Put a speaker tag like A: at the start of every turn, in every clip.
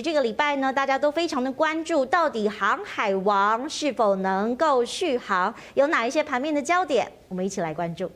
A: 这个礼拜呢，大家都非常的关注，到底航海王是否能够续航，有哪一些盘面的焦点，我们一起来关注。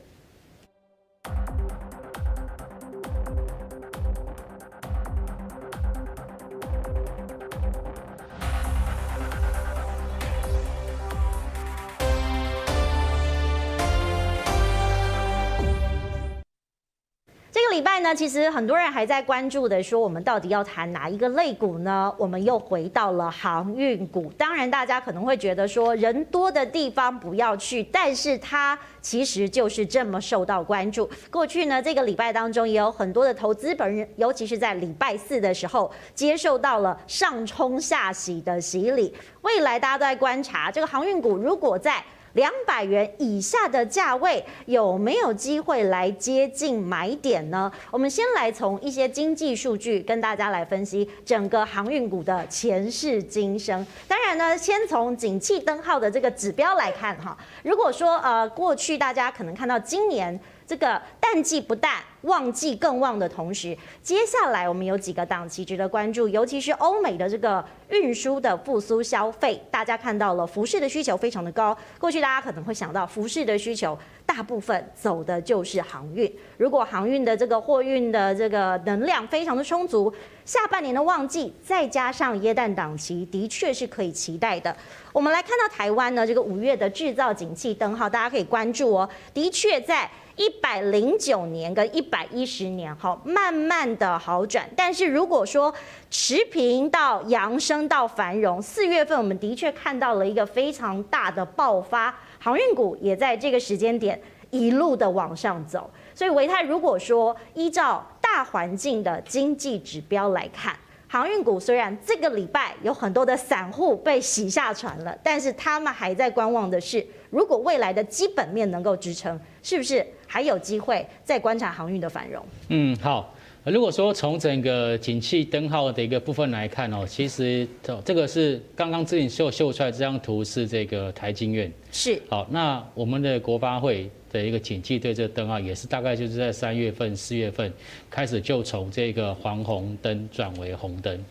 A: 礼拜呢，其实很多人还在关注的说，我们到底要谈哪一个类股呢？我们又回到了航运股。当然，大家可能会觉得说，人多的地方不要去，但是它其实就是这么受到关注。过去呢，这个礼拜当中也有很多的投资本人，尤其是在礼拜四的时候，接受到了上冲下洗的洗礼。未来大家都在观察这个航运股，如果在两百元以下的价位有没有机会来接近买点呢？我们先来从一些经济数据跟大家来分析整个航运股的前世今生。当然呢，先从景气灯号的这个指标来看哈。如果说呃过去大家可能看到今年。这个淡季不淡，旺季更旺的同时，接下来我们有几个档期值得关注，尤其是欧美的这个运输的复苏消费，大家看到了服饰的需求非常的高。过去大家可能会想到服饰的需求，大部分走的就是航运。如果航运的这个货运的这个能量非常的充足，下半年的旺季再加上耶诞档期，的确是可以期待的。我们来看到台湾呢，这个五月的制造景气灯号，大家可以关注哦，的确在。一百零九年跟一百一十年，好，慢慢的好转。但是如果说持平到扬升到繁荣，四月份我们的确看到了一个非常大的爆发，航运股也在这个时间点一路的往上走。所以维泰如果说依照大环境的经济指标来看，航运股虽然这个礼拜有很多的散户被洗下船了，但是他们还在观望的是，如果未来的基本面能够支撑，是不是？还有机会再观察航运的繁荣。
B: 嗯，好。如果说从整个景气灯号的一个部分来看哦，其实这个是刚刚之前秀秀出来这张图是这个台经院。
A: 是。好，
B: 那我们的国发会的一个景气对这个灯号也是大概就是在三月份、四月份开始就从这个黄红灯转为红灯。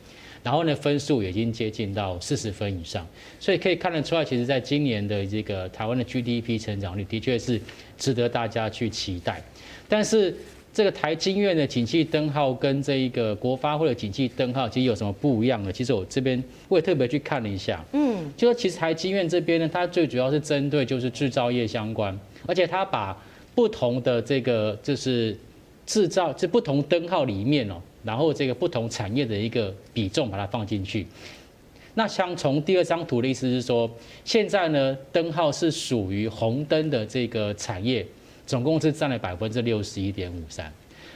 B: 然后呢，分数已经接近到四十分以上，所以可以看得出来，其实在今年的这个台湾的 GDP 成长率的确是值得大家去期待。但是这个台经院的景气灯号跟这一个国发会的景气灯号其实有什么不一样呢？其实我这边我也特别去看了一下，嗯，就说其实台经院这边呢，它最主要是针对就是制造业相关，而且它把不同的这个就是制造这不同灯号里面哦。然后这个不同产业的一个比重把它放进去，那像从第二张图的意思是说，现在呢灯号是属于红灯的这个产业，总共是占了百分之六十一点五三。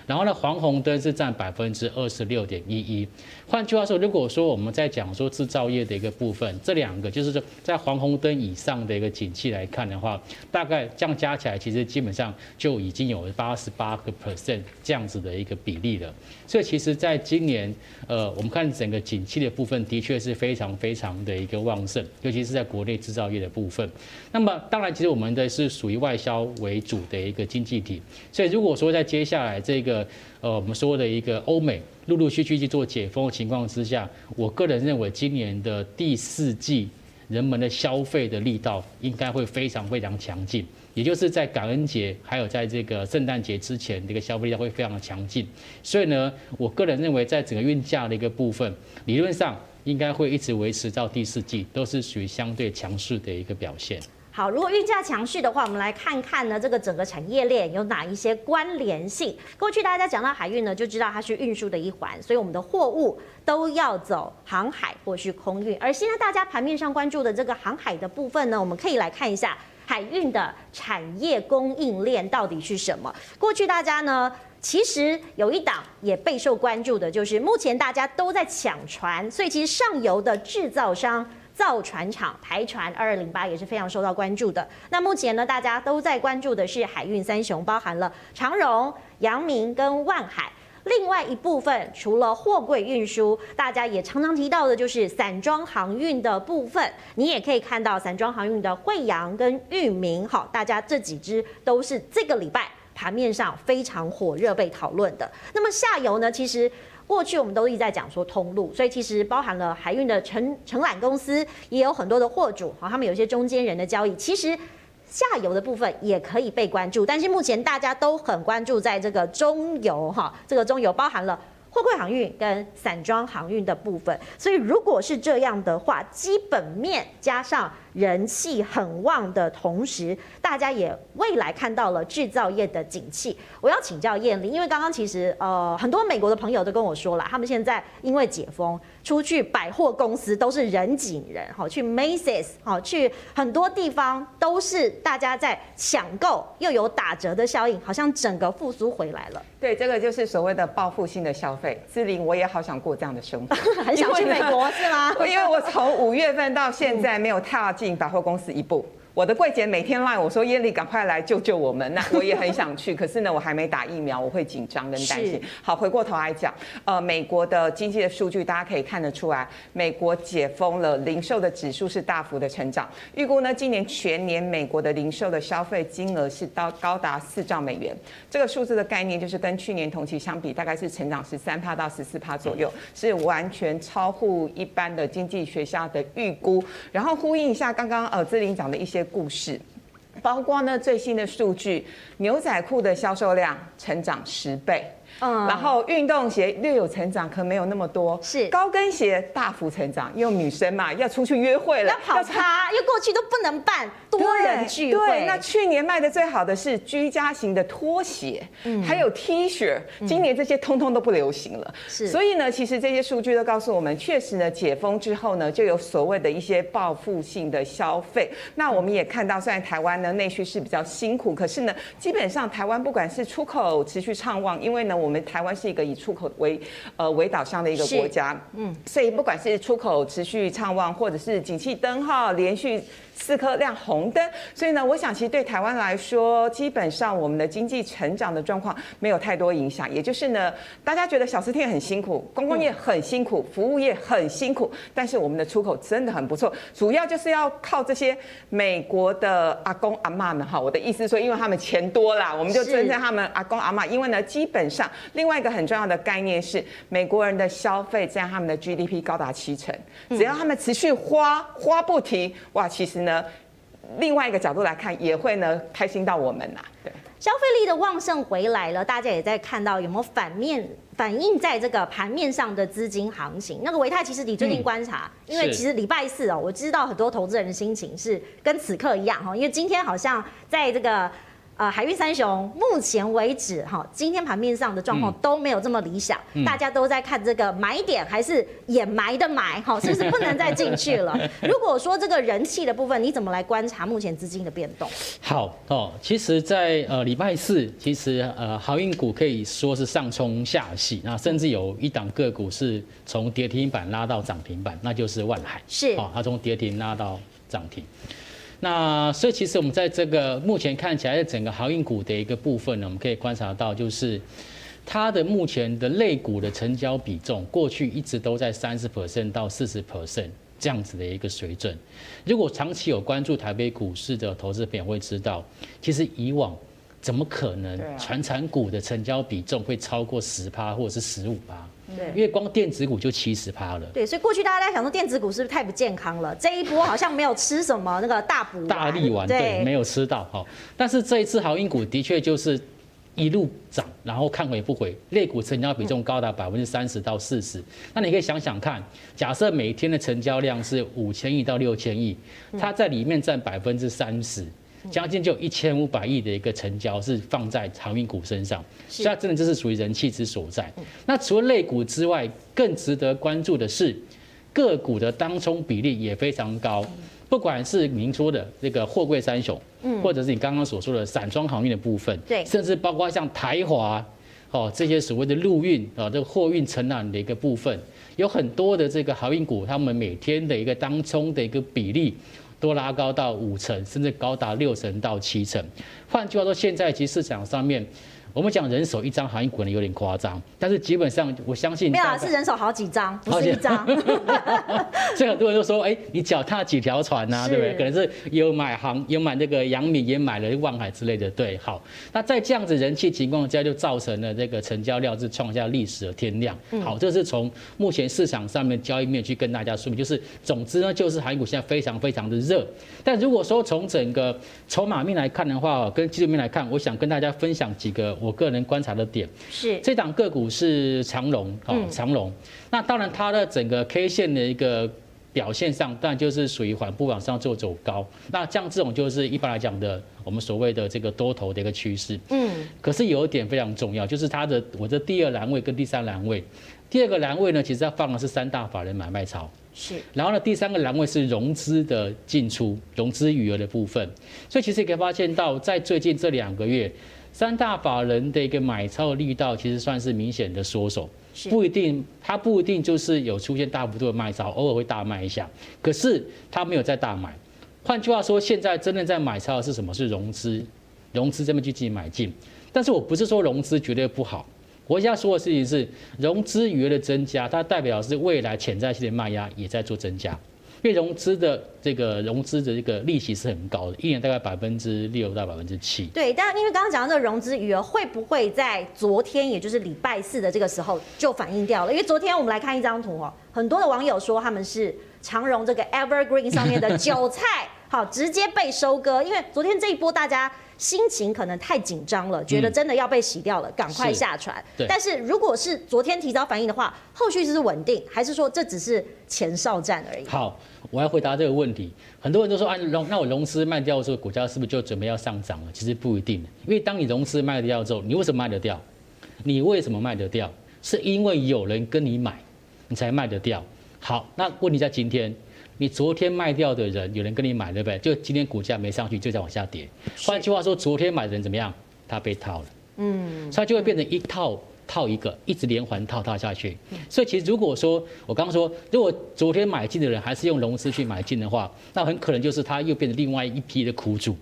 B: 然后呢，黄红灯是占百分之二十六点一一。换句话说，如果说我们在讲说制造业的一个部分，这两个就是说在黄红灯以上的一个景气来看的话，大概这样加起来，其实基本上就已经有八十八个 percent 这样子的一个比例了。所以其实在今年，呃，我们看整个景气的部分，的确是非常非常的一个旺盛，尤其是在国内制造业的部分。那么当然，其实我们的是属于外销为主的一个经济体，所以如果说在接下来这一个呃，我们说的一个欧美陆陆续续去做解封的情况之下，我个人认为今年的第四季人们的消费的力道应该会非常非常强劲，也就是在感恩节还有在这个圣诞节之前，这个消费力道会非常的强劲。所以呢，我个人认为在整个运价的一个部分，理论上应该会一直维持到第四季，都是属于相对强势的一个表现。
A: 好，如果运价强势的话，我们来看看呢，这个整个产业链有哪一些关联性？过去大家讲到海运呢，就知道它是运输的一环，所以我们的货物都要走航海或是空运。而现在大家盘面上关注的这个航海的部分呢，我们可以来看一下海运的产业供应链到底是什么。过去大家呢，其实有一档也备受关注的，就是目前大家都在抢船，所以其实上游的制造商。造船厂台船二二零八也是非常受到关注的。那目前呢，大家都在关注的是海运三雄，包含了长荣、阳明跟万海。另外一部分，除了货柜运输，大家也常常提到的就是散装航运的部分。你也可以看到散装航运的慧洋跟裕民，好，大家这几支都是这个礼拜盘面上非常火热被讨论的。那么下游呢，其实。过去我们都一直在讲说通路，所以其实包含了海运的承承揽公司，也有很多的货主，好，他们有一些中间人的交易，其实下游的部分也可以被关注。但是目前大家都很关注在这个中游哈，这个中游包含了。货柜航运跟散装航运的部分，所以如果是这样的话，基本面加上人气很旺的同时，大家也未来看到了制造业的景气。我要请教燕玲，因为刚刚其实呃很多美国的朋友都跟我说了，他们现在因为解封。出去百货公司都是人挤人，好去 Macy's，好去很多地方都是大家在抢购，又有打折的效应，好像整个复苏回来了。
C: 对，这个就是所谓的报复性的消费。志玲，我也好想过这样的生活，
A: 很想去美国是吗？
C: 因为我从五月份到现在没有踏进百货公司一步。我的柜姐每天赖我说：“燕俐，赶快来救救我们！”那 我也很想去，可是呢，我还没打疫苗，我会紧张跟担心。好，回过头来讲，呃，美国的经济的数据大家可以看得出来，美国解封了，零售的指数是大幅的成长。预估呢，今年全年美国的零售的消费金额是到高达四兆美元。这个数字的概念就是跟去年同期相比，大概是成长十三趴到十四趴左右，是完全超乎一般的经济学家的预估。然后呼应一下刚刚呃志玲讲的一些。故事，包括呢最新的数据，牛仔裤的销售量成长十倍。嗯，然后运动鞋略有成长，可没有那么多。是高跟鞋大幅成长，因为女生嘛要出去约会了，
A: 要跑趴，因为过去都不能办多人聚会。
C: 对，那去年卖的最好的是居家型的拖鞋，嗯，还有 T 恤，今年这些通通都不流行了。是，所以呢，其实这些数据都告诉我们，确实呢，解封之后呢，就有所谓的一些报复性的消费。那我们也看到，虽然台湾呢内需是比较辛苦，可是呢，基本上台湾不管是出口持续畅旺，因为呢。我们台湾是一个以出口为呃为导向的一个国家，嗯，所以不管是出口持续畅旺，或者是景气灯号连续。四颗亮红灯，所以呢，我想其实对台湾来说，基本上我们的经济成长的状况没有太多影响。也就是呢，大家觉得小吃店很辛苦，观光业很辛苦，服务业很辛苦，但是我们的出口真的很不错。主要就是要靠这些美国的阿公阿妈们哈。我的意思说，因为他们钱多啦，我们就尊称他们阿公阿妈。因为呢，基本上另外一个很重要的概念是，美国人的消费占他们的 GDP 高达七成，只要他们持续花花不停，哇，其实。呢，另外一个角度来看，也会呢开心到我们呐。对，
A: 消费力的旺盛回来了，大家也在看到有没有反面反映在这个盘面上的资金行情。那个维泰，其实你最近观察，嗯、因为其实礼拜四哦，我知道很多投资人的心情是跟此刻一样哈，因为今天好像在这个。呃，海运三雄目前为止哈，今天盘面上的状况都没有这么理想，嗯、大家都在看这个买点还是掩埋的买哈，是不是不能再进去了？如果说这个人气的部分，你怎么来观察目前资金的变动？
B: 好哦，其实在，在呃礼拜四，其实呃航运股可以说是上冲下洗，那甚至有一档个股是从跌停板拉到涨停板，那就是万海是哦，它从跌停拉到涨停。那所以其实我们在这个目前看起来，整个航运股的一个部分呢，我们可以观察到，就是它的目前的类股的成交比重，过去一直都在三十 percent 到四十 percent 这样子的一个水准。如果长期有关注台北股市的投资朋友会知道，其实以往怎么可能传产股的成交比重会超过十趴或者是十五趴？对，因为光电子股就七十趴了。
A: 对，所以过去大家在想说电子股是不是太不健康了？这一波好像没有吃什么那个大补
B: 大力丸，对，没有吃到哈。但是这一次航运股的确就是一路涨，然后看回不回，类股成交比重高达百分之三十到四十。那你可以想想看，假设每天的成交量是五千亿到六千亿，它在里面占百分之三十。将近就有一千五百亿的一个成交是放在航运股身上，所以它真的就是属于人气之所在。那除了类股之外，更值得关注的是个股的当冲比例也非常高，不管是您说的这个货柜三雄，嗯。或者是你刚刚所说的散装航运的部分，对，甚至包括像台华哦这些所谓的陆运啊这个货运承揽的一个部分，有很多的这个航运股，他们每天的一个当冲的一个比例。都拉高到五成，甚至高达六成到七成。换句话说，现在其实市场上面，我们讲人手一张航运股可能有点夸张，但是基本上我相信
A: 没有啊，是人手好几张，不是一张。
B: 所 以很多人都说，哎，你脚踏几条船呐、啊，对不对？可能是有买航，有买那个阳明，也买了万海之类的。对，好，那在这样子人气情况下，就造成了这个成交量是创下历史的天量。好，这是从目前市场上面交易面去跟大家说明，就是总之呢，就是航运股现在非常非常的热。但如果说从整个筹码面来看的话，跟技术面来看，我想跟大家分享几个。我个人观察的点是，这档个股是长荣哦，长荣。那当然，它的整个 K 线的一个表现上，当然就是属于缓步往上做走高。那像这种就是一般来讲的，我们所谓的这个多头的一个趋势。嗯。可是有一点非常重要，就是它的我的第二栏位跟第三栏位，第二个栏位呢，其实它放的是三大法人买卖潮。是。然后呢，第三个栏位是融资的进出、融资余额的部分。所以其实也可以发现到，在最近这两个月。三大法人的一个买超的力道，其实算是明显的缩手，不一定，它不一定就是有出现大幅度的卖超，偶尔会大卖一下，可是它没有在大买。换句话说，现在真正在买超的是什么？是融资，融资这边去进行买进。但是我不是说融资绝对不好，我现在说的事情是融资余额的增加，它代表是未来潜在性的卖压也在做增加。因为融资的这个融资的这个利息是很高的，一年大概百分之六到百分之七。
A: 对，但因为刚刚讲到这个融资余额会不会在昨天，也就是礼拜四的这个时候就反映掉了？因为昨天我们来看一张图哦，很多的网友说他们是长荣这个 Evergreen 上面的韭菜，好，直接被收割。因为昨天这一波大家心情可能太紧张了，觉得真的要被洗掉了，赶快下船。对。但是如果是昨天提早反应的话，后续是稳定，还是说这只是前哨战而已？
B: 好。我要回答这个问题，很多人都说啊，融那我融资卖掉之后，股价是不是就准备要上涨了？其实不一定，因为当你融资卖掉之后，你为什么卖得掉？你为什么卖得掉？是因为有人跟你买，你才卖得掉。好，那问题在今天，你昨天卖掉的人，有人跟你买，对不对？就今天股价没上去，就在往下跌。换句话说，昨天买的人怎么样？他被套了，嗯，所以就会变成一套。套一个，一直连环套套下去。所以其实如果说我刚刚说，如果昨天买进的人还是用融资去买进的话，那很可能就是他又变成另外一批的苦主。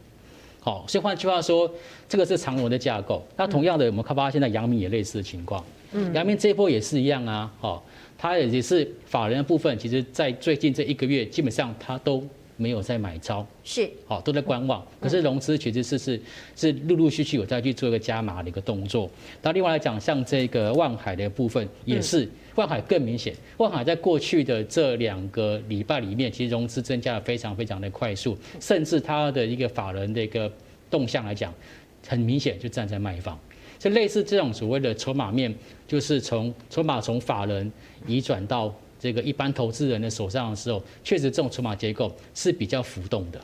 B: 好，所以换句话说，这个是长荣的架构。那同样的，我们看发现在阳明也类似的情况。嗯，阳明这一波也是一样啊。好，它也是法人的部分，其实在最近这一个月，基本上它都。没有在买超，是好都在观望。可是融资其实是是是陆陆续续有再去做一个加码的一个动作。那另外来讲，像这个万海的部分也是，万海更明显。万海在过去的这两个礼拜里面，其实融资增加的非常非常的快速，甚至它的一个法人的一个动向来讲，很明显就站在卖方。就类似这种所谓的筹码面，就是从筹码从法人移转到。这个一般投资人的手上的时候，确实这种筹码结构是比较浮动的。